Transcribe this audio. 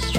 It's